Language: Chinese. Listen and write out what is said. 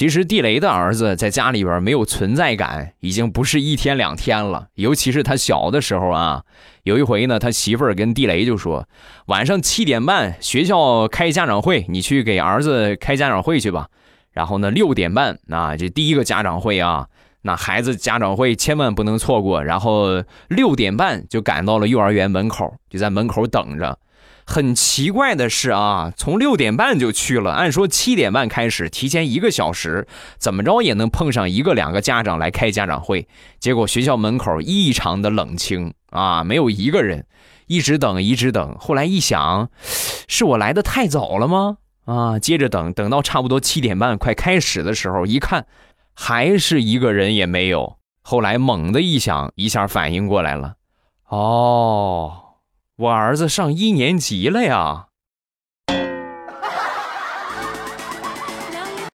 其实地雷的儿子在家里边没有存在感，已经不是一天两天了。尤其是他小的时候啊，有一回呢，他媳妇儿跟地雷就说：“晚上七点半学校开家长会，你去给儿子开家长会去吧。”然后呢，六点半啊，这第一个家长会啊，那孩子家长会千万不能错过。然后六点半就赶到了幼儿园门口，就在门口等着。很奇怪的是啊，从六点半就去了，按说七点半开始，提前一个小时，怎么着也能碰上一个两个家长来开家长会。结果学校门口异常的冷清啊，没有一个人，一直等，一直等。后来一想，是我来的太早了吗？啊，接着等，等到差不多七点半快开始的时候，一看，还是一个人也没有。后来猛的一想，一下反应过来了，哦。我儿子上一年级了呀。